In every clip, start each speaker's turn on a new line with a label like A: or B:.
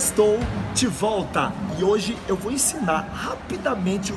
A: Sextou de volta e hoje eu vou ensinar rapidamente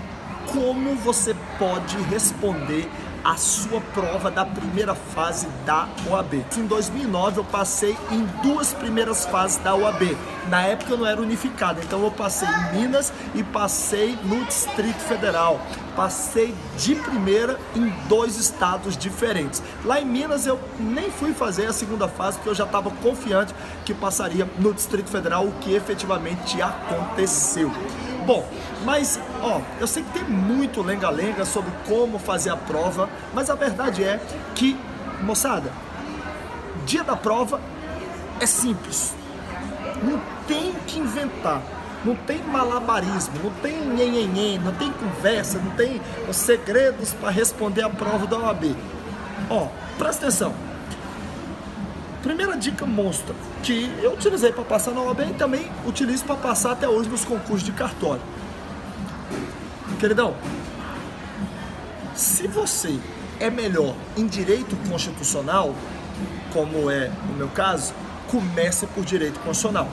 A: como você pode responder a sua prova da primeira fase da OAB. Em 2009 eu passei em duas primeiras fases da OAB. Na época eu não era unificado, então eu passei em Minas e passei no Distrito Federal. Passei de primeira em dois estados diferentes. Lá em Minas eu nem fui fazer a segunda fase porque eu já estava confiante que passaria no Distrito Federal, o que efetivamente aconteceu. Bom, mas ó, eu sei que tem muito lenga-lenga sobre como fazer a prova, mas a verdade é que, moçada, dia da prova é simples. Não tem que inventar. Não tem malabarismo, não tem nhenhenhen, não tem conversa, não tem os segredos para responder a prova da OAB. Ó, presta atenção. Primeira dica monstro que eu utilizei para passar na OAB e também utilizo para passar até hoje nos concursos de cartório. Queridão, se você é melhor em direito constitucional, como é o meu caso, comece por direito constitucional.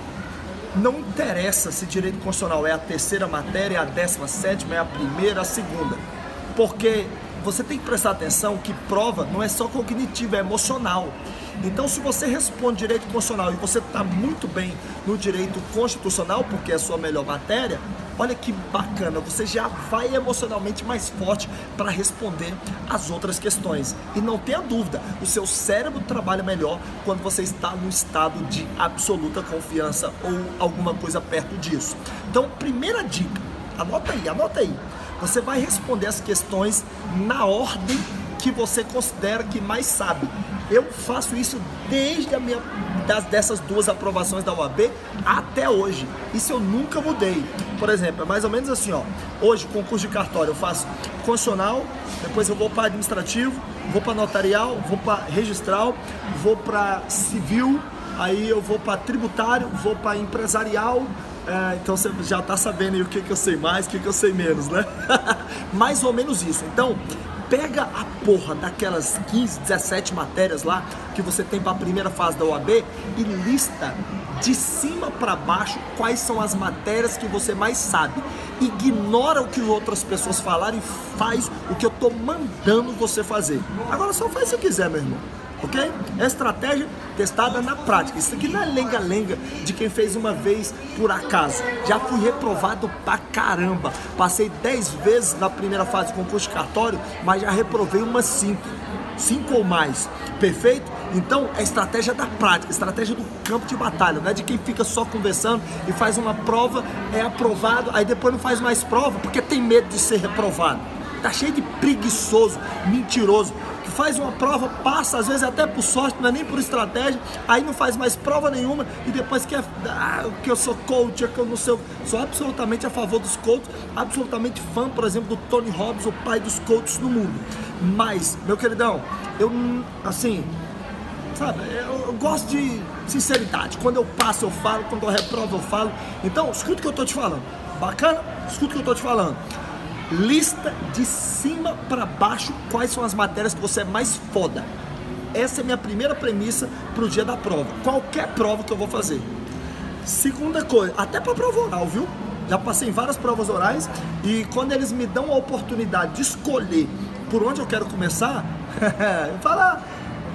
A: Não interessa se direito constitucional é a terceira matéria, é a décima sétima, é a primeira, a segunda. Porque você tem que prestar atenção que prova não é só cognitiva, é emocional. Então, se você responde direito constitucional e você está muito bem no direito constitucional, porque é a sua melhor matéria, olha que bacana, você já vai emocionalmente mais forte para responder as outras questões. E não tenha dúvida, o seu cérebro trabalha melhor quando você está no estado de absoluta confiança ou alguma coisa perto disso. Então, primeira dica, anota aí, anota aí você vai responder as questões na ordem que você considera que mais sabe. Eu faço isso desde a minha das, dessas duas aprovações da UAB até hoje. Isso eu nunca mudei. Por exemplo, é mais ou menos assim, ó. Hoje, concurso de cartório, eu faço constitucional, depois eu vou para administrativo, vou para notarial, vou para registral, vou para civil, aí eu vou para tributário, vou para empresarial, é, então você já está sabendo o que, que eu sei mais, o que, que eu sei menos, né? mais ou menos isso. Então, pega a porra daquelas 15, 17 matérias lá que você tem para a primeira fase da OAB e lista de cima para baixo quais são as matérias que você mais sabe. Ignora o que outras pessoas falaram e faz o que eu tô mandando você fazer. Agora só faz se quiser, meu irmão ok? É estratégia testada na prática. Isso aqui não é lenga-lenga de quem fez uma vez por acaso. Já fui reprovado pra caramba. Passei 10 vezes na primeira fase do concurso de cartório, mas já reprovei umas 5. 5 ou mais. Perfeito? Então é estratégia da prática, estratégia do campo de batalha, não é de quem fica só conversando e faz uma prova, é aprovado, aí depois não faz mais prova porque tem medo de ser reprovado. Tá cheio de preguiçoso, mentiroso faz uma prova, passa, às vezes até por sorte, não é nem por estratégia, aí não faz mais prova nenhuma e depois quer ah, que eu sou coach, que eu não sei, sou absolutamente a favor dos coaches, absolutamente fã, por exemplo, do Tony Robbins, o pai dos coaches no mundo. Mas, meu queridão, eu assim, sabe, eu, eu gosto de sinceridade. Quando eu passo, eu falo, quando eu reprovo, eu falo. Então, escuta o que eu tô te falando. Bacana? Escuta o que eu tô te falando lista de cima para baixo quais são as matérias que você é mais foda. Essa é a minha primeira premissa para o dia da prova. Qualquer prova que eu vou fazer. Segunda coisa, até para prova oral, viu? Já passei em várias provas orais e quando eles me dão a oportunidade de escolher por onde eu quero começar, eu falo, ah,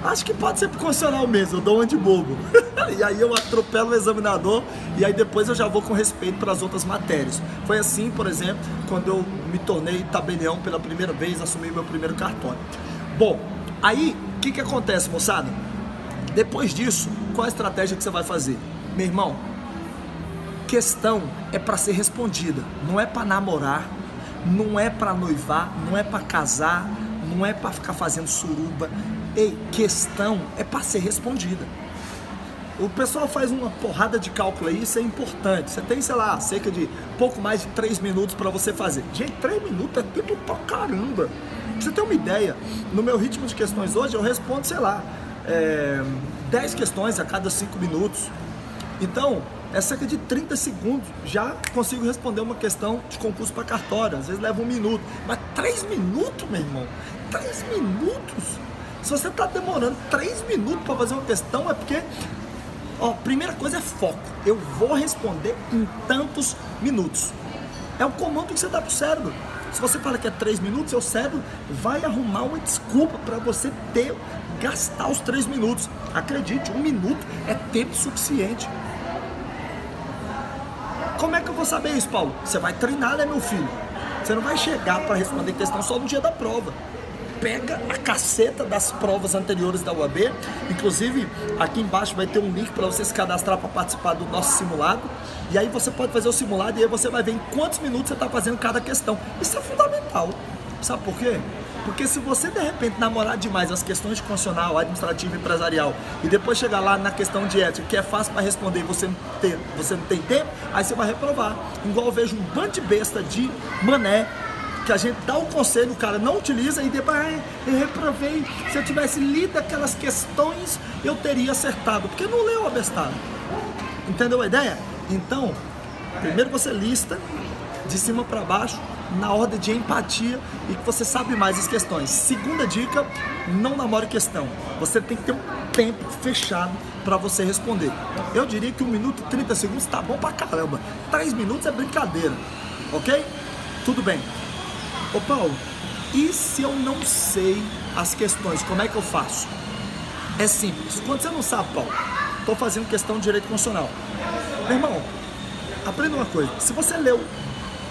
A: acho que pode ser pro constitucional mesmo, eu dou uma de bobo. e aí eu atropelo o examinador e aí depois eu já vou com respeito para as outras matérias. Foi assim, por exemplo, quando eu me tornei tabelião pela primeira vez, assumi meu primeiro cartório. Bom, aí o que, que acontece, moçada? Depois disso, qual a estratégia que você vai fazer? Meu irmão, questão é para ser respondida, não é para namorar, não é para noivar, não é para casar, não é para ficar fazendo suruba. Ei, questão é para ser respondida. O pessoal faz uma porrada de cálculo aí, isso é importante. Você tem, sei lá, cerca de pouco mais de 3 minutos para você fazer. Gente, 3 minutos é tempo pra caramba. Pra você ter uma ideia, no meu ritmo de questões hoje, eu respondo, sei lá, é, 10 questões a cada 5 minutos. Então, é cerca de 30 segundos. Já consigo responder uma questão de concurso para cartório. Às vezes leva um minuto. Mas 3 minutos, meu irmão? 3 minutos? Se você está demorando 3 minutos para fazer uma questão, é porque Ó, primeira coisa é foco. Eu vou responder em tantos minutos. É o comando que você dá pro cérebro. Se você fala que é três minutos, seu cérebro vai arrumar uma desculpa para você ter, gastar os três minutos. Acredite, um minuto é tempo suficiente. Como é que eu vou saber isso, Paulo? Você vai treinar, né, meu filho? Você não vai chegar para responder questão só no dia da prova pega a caceta das provas anteriores da UAB. Inclusive, aqui embaixo vai ter um link para você se cadastrar para participar do nosso simulado. E aí você pode fazer o simulado e aí você vai ver em quantos minutos você está fazendo cada questão. Isso é fundamental. Sabe por quê? Porque se você de repente namorar demais as questões de constitucional, administrativo e empresarial e depois chegar lá na questão de ética, que é fácil para responder e você você não tem tempo, aí você vai reprovar. Igual eu vejo um bando de besta de mané que a gente dá o conselho, o cara não utiliza e depois, ah, eu reprovei. Se eu tivesse lido aquelas questões, eu teria acertado, porque não leu a bestada. Entendeu a ideia? Então, primeiro você lista de cima para baixo, na ordem de empatia e que você sabe mais as questões. Segunda dica, não namore questão. Você tem que ter um tempo fechado para você responder. Eu diria que um minuto e 30 segundos tá bom pra caramba. Três minutos é brincadeira, ok? Tudo bem. Ô Paulo, e se eu não sei as questões, como é que eu faço? É simples. Quando você não sabe, Paulo, estou fazendo questão de direito constitucional. Meu irmão, aprenda uma coisa. Se você leu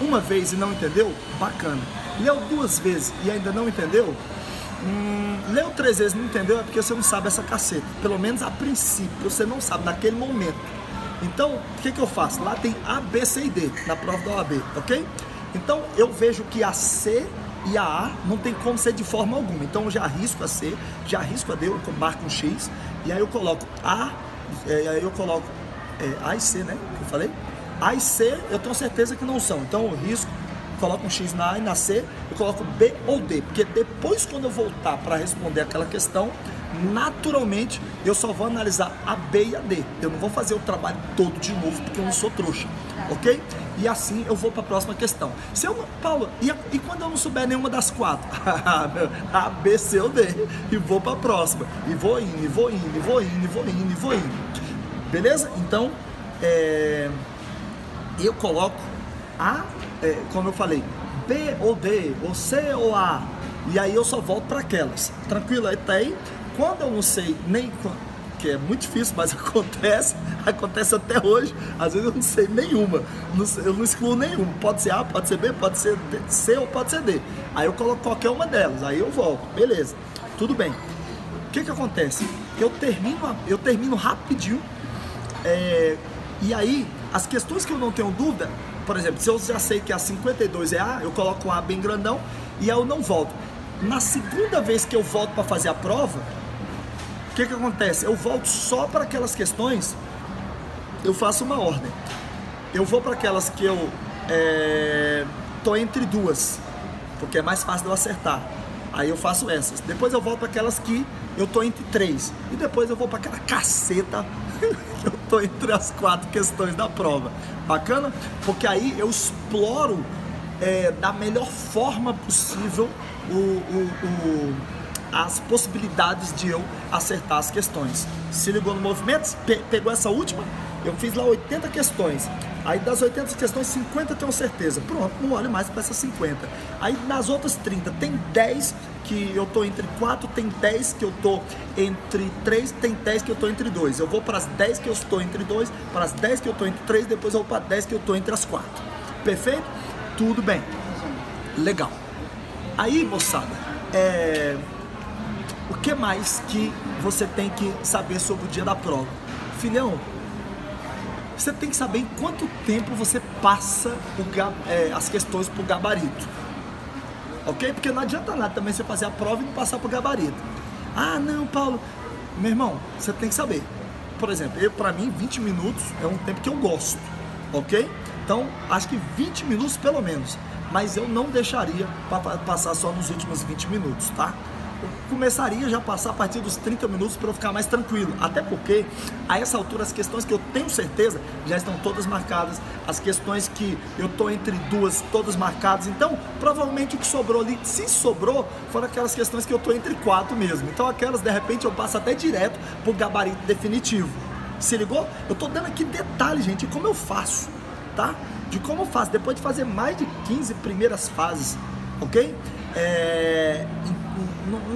A: uma vez e não entendeu, bacana. Leu duas vezes e ainda não entendeu, hum, leu três vezes e não entendeu, é porque você não sabe essa caceta. Pelo menos a princípio, você não sabe naquele momento. Então, o que, que eu faço? Lá tem A, B, C e D na prova da OAB, ok? Então eu vejo que a C e a A não tem como ser de forma alguma. Então eu já arrisco a C, já arrisco a D, eu marco um X, e aí eu coloco A, é, aí eu coloco é, A e C, né? Que eu falei? A e C eu tenho certeza que não são. Então eu risco, coloco um X na A e na C, eu coloco B ou D. Porque depois, quando eu voltar para responder aquela questão, naturalmente eu só vou analisar a B e a D. Eu não vou fazer o trabalho todo de novo porque eu não sou trouxa, ok? E assim eu vou para a próxima questão. Se eu, Paulo, e, e quando eu não souber nenhuma das quatro? a, B, C ou D. E vou para a próxima. E vou indo, e vou indo, e vou indo, e vou indo, e vou indo. Beleza? Então, é, eu coloco A, é, como eu falei, B ou D, ou C ou A. E aí eu só volto para aquelas. Tranquilo? Até aí quando eu não sei nem que é muito difícil, mas acontece, acontece até hoje. Às vezes eu não sei nenhuma, eu não excluo nenhuma. Pode ser A, pode ser B, pode ser C ou pode ser D. Aí eu coloco qualquer uma delas, aí eu volto, beleza, tudo bem. O que que acontece? Eu termino, eu termino rapidinho, é, e aí as questões que eu não tenho dúvida, por exemplo, se eu já sei que a 52 é A, eu coloco um A bem grandão e aí eu não volto. Na segunda vez que eu volto para fazer a prova, que, que acontece? Eu volto só para aquelas questões, eu faço uma ordem. Eu vou para aquelas que eu é, tô entre duas, porque é mais fácil de eu acertar. Aí eu faço essas. Depois eu volto para aquelas que eu tô entre três. E depois eu vou para aquela caceta que eu tô entre as quatro questões da prova. Bacana? Porque aí eu exploro é, da melhor forma possível o, o, o as possibilidades de eu acertar as questões. Se ligou no movimento, pe pegou essa última, eu fiz lá 80 questões. Aí das 80 questões, 50 eu tenho certeza. Pronto, não olho mais para essas 50. Aí nas outras 30, tem 10 que eu tô entre 4, tem 10 que eu tô entre 3, tem 10 que eu tô entre 2. Eu vou para as 10 que eu estou entre 2, para as 10 que eu tô entre 3, depois eu vou para 10 que eu tô entre as 4. Perfeito? Tudo bem. Legal. Aí, moçada, é o que mais que você tem que saber sobre o dia da prova? Filhão, você tem que saber em quanto tempo você passa o, é, as questões para o gabarito. Ok? Porque não adianta nada também você fazer a prova e não passar para o gabarito. Ah, não, Paulo. Meu irmão, você tem que saber. Por exemplo, para mim 20 minutos é um tempo que eu gosto. Ok? Então, acho que 20 minutos pelo menos. Mas eu não deixaria para passar só nos últimos 20 minutos, tá? Começaria já a passar a partir dos 30 minutos para eu ficar mais tranquilo. Até porque, a essa altura, as questões que eu tenho certeza já estão todas marcadas. As questões que eu estou entre duas, todas marcadas. Então, provavelmente o que sobrou ali, se sobrou, foram aquelas questões que eu estou entre quatro mesmo. Então, aquelas, de repente, eu passo até direto para o gabarito definitivo. Se ligou? Eu tô dando aqui detalhes, gente, de como eu faço, tá? De como eu faço, depois de fazer mais de 15 primeiras fases, ok? É,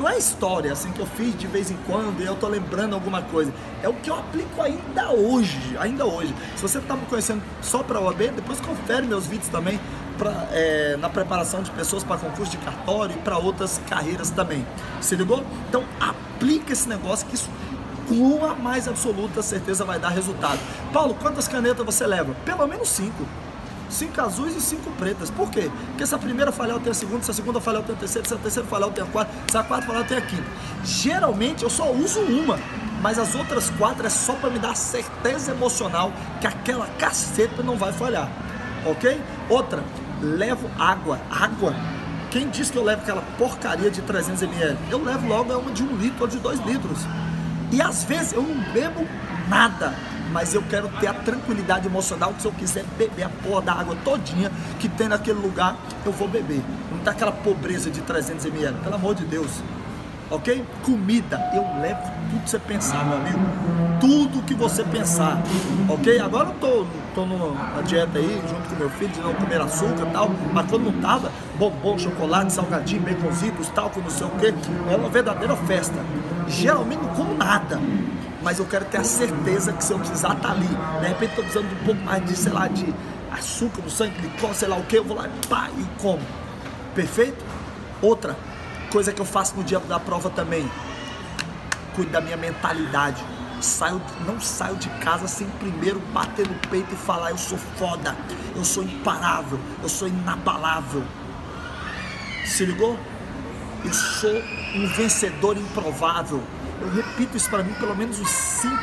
A: não é história assim que eu fiz de vez em quando e eu tô lembrando alguma coisa. É o que eu aplico ainda hoje, ainda hoje. Se você tá me conhecendo só para OAB, depois confere meus vídeos também pra, é, na preparação de pessoas para concurso de cartório e para outras carreiras também. Se ligou? Então aplica esse negócio que isso com a mais absoluta certeza vai dar resultado. Paulo, quantas canetas você leva? Pelo menos cinco cinco azuis e cinco pretas. Por quê? Porque se a primeira falhar, eu tenho a segunda, se a segunda falhar, eu tenho a terceira, se a terceira falhar, eu tenho a quarta, se a quarta falhar, eu tenho a quinta. Geralmente eu só uso uma, mas as outras quatro é só para me dar certeza emocional que aquela caceta não vai falhar. Ok? Outra, levo água. Água. Quem diz que eu levo aquela porcaria de 300 ml? Eu levo logo uma de um litro ou de dois litros. E às vezes eu não bebo nada mas eu quero ter a tranquilidade emocional que se eu quiser beber a porra da água todinha que tem naquele lugar, eu vou beber. Não tá aquela pobreza de 300 ml, pelo amor de Deus. Ok? Comida, eu levo tudo que você pensar, meu amigo. Tudo que você pensar. Ok? Agora eu tô, tô numa dieta aí, junto com meu filho, de não comer açúcar e tal. Mas quando não tava, bombom, chocolate, salgadinho, baconzitos, tal, com não sei o que. É uma verdadeira festa. Geralmente não como nada mas eu quero ter a certeza que se eu precisar tá ali, de repente estou precisando de um pouco mais de, sei lá, de açúcar no sangue, de sei lá o que, eu vou lá pá, e como. Perfeito? Outra coisa que eu faço no dia da prova também, cuido da minha mentalidade. Saio, não saio de casa sem primeiro bater no peito e falar: eu sou foda, eu sou imparável, eu sou inabalável. Se ligou? Eu sou um vencedor improvável. Eu repito isso para mim pelo menos uns 5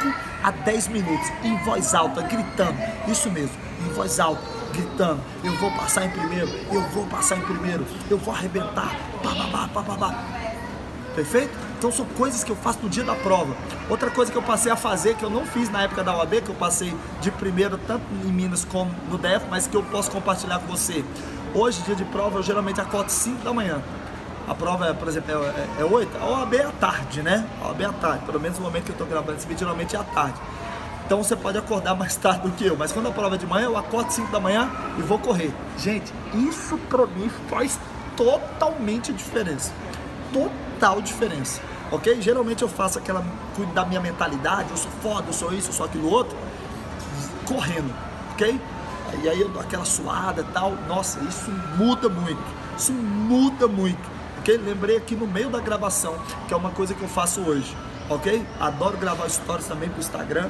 A: a 10 minutos, em voz alta, gritando. Isso mesmo, em voz alta, gritando. Eu vou passar em primeiro, eu vou passar em primeiro, eu vou arrebentar. Pá, pá, Perfeito? Então são coisas que eu faço no dia da prova. Outra coisa que eu passei a fazer, que eu não fiz na época da UAB, que eu passei de primeiro tanto em Minas como no DF, mas que eu posso compartilhar com você. Hoje, dia de prova, eu geralmente acordo 5 da manhã. A prova, é, por exemplo, é, é, é 8, a OAB é à tarde, né? A OAB é à tarde, pelo menos no momento que eu estou gravando esse vídeo, geralmente é à tarde. Então você pode acordar mais tarde do que eu, mas quando a prova é de manhã, eu acordo 5 da manhã e vou correr. Gente, isso para mim faz totalmente diferença. Total diferença. Ok? Geralmente eu faço aquela. cuido da minha mentalidade, eu sou foda, eu sou isso, eu sou aquilo outro, correndo. Ok? E aí eu dou aquela suada e tal. Nossa, isso muda muito. Isso muda muito ok? Lembrei aqui no meio da gravação, que é uma coisa que eu faço hoje, ok? Adoro gravar stories também pro Instagram,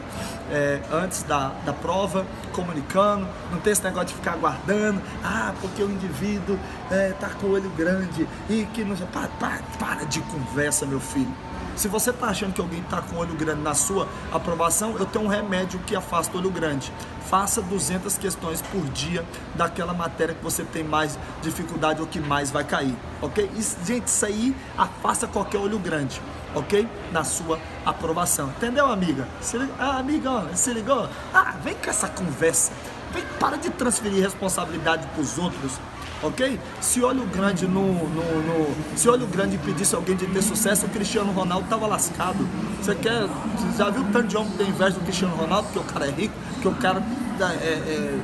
A: é, antes da, da prova, comunicando, não tem esse negócio de ficar aguardando, ah, porque o indivíduo é, tá com o olho grande e que não... Para, para, para de conversa, meu filho. Se você está achando que alguém está com olho grande na sua aprovação, eu tenho um remédio que afasta olho grande. Faça 200 questões por dia daquela matéria que você tem mais dificuldade ou que mais vai cair, ok? E, gente, isso aí afasta qualquer olho grande, ok? Na sua aprovação. Entendeu, amiga? Se, ah, amiga, se ligou? Ah, vem com essa conversa. Vem, para de transferir responsabilidade para os outros ok? Se olho grande no, no, no, se olho grande impedisse alguém de ter sucesso, o Cristiano Ronaldo tava lascado. Você quer, já viu tanto de homem que tem inveja do Cristiano Ronaldo, que o cara é rico, que o cara é, é,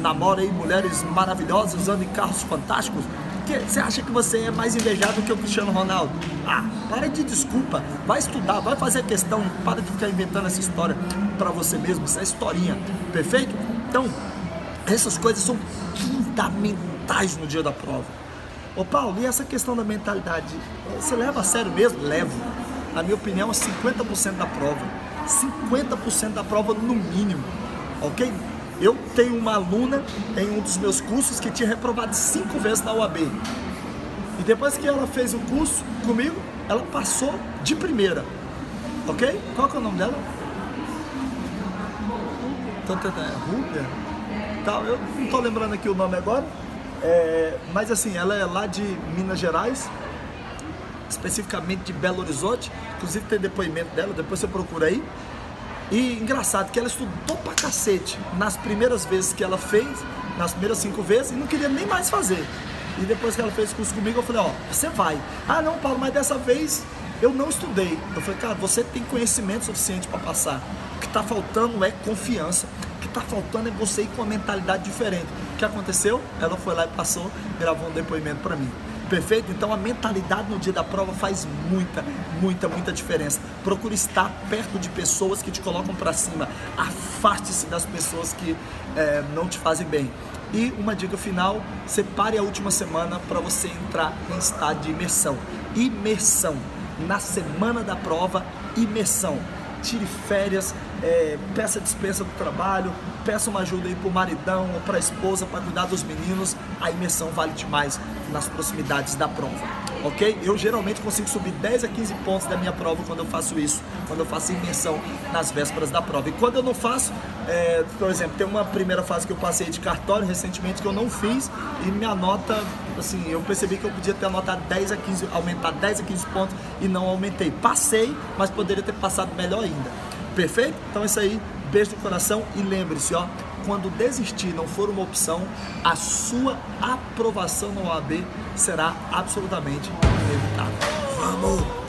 A: namora aí mulheres maravilhosas, anda em carros fantásticos? Que, você acha que você é mais invejado que o Cristiano Ronaldo? Ah, para de desculpa, vai estudar, vai fazer questão, para de ficar inventando essa história para você mesmo, essa historinha, perfeito? Então, essas coisas são fundamentais mentais no dia da prova. Ô Paulo, e essa questão da mentalidade? Você leva a sério mesmo? Levo. Na minha opinião, é 50% da prova. 50% da prova no mínimo. Ok? Eu tenho uma aluna em um dos meus cursos que tinha reprovado cinco vezes na UAB. E depois que ela fez o curso comigo, ela passou de primeira. Ok? Qual que é o nome dela? É Rúbia? Tal, eu não estou lembrando aqui o nome agora. É, mas assim, ela é lá de Minas Gerais, especificamente de Belo Horizonte. Inclusive tem depoimento dela, depois você procura aí. E engraçado que ela estudou pra cacete nas primeiras vezes que ela fez, nas primeiras cinco vezes, e não queria nem mais fazer. E depois que ela fez curso comigo, eu falei, ó, você vai. Ah não, Paulo, mas dessa vez Eu não estudei. Eu falei, cara, você tem conhecimento suficiente para passar. O que está faltando é confiança. Que está faltando é você ir com uma mentalidade diferente. O que aconteceu? Ela foi lá e passou, gravou um depoimento para mim. Perfeito? Então a mentalidade no dia da prova faz muita, muita, muita diferença. Procure estar perto de pessoas que te colocam para cima. Afaste-se das pessoas que é, não te fazem bem. E uma dica final: separe a última semana para você entrar em estado de imersão. Imersão. Na semana da prova, imersão tire férias, é, peça dispensa do trabalho, peça uma ajuda aí pro maridão ou pra esposa para cuidar dos meninos, a imersão vale demais nas proximidades da prova, ok? Eu geralmente consigo subir 10 a 15 pontos da minha prova quando eu faço isso, quando eu faço imersão nas vésperas da prova. E quando eu não faço, é, por exemplo, tem uma primeira fase que eu passei de cartório recentemente que eu não fiz e minha nota, assim, eu percebi que eu podia ter anotado 10 a 15, aumentar 10 a 15 pontos e não aumentei. Passei, mas poderia ter passado melhor ainda. Perfeito? Então é isso aí. Beijo no coração e lembre-se, ó, quando desistir não for uma opção, a sua aprovação no OAB será absolutamente inevitável. Vamos!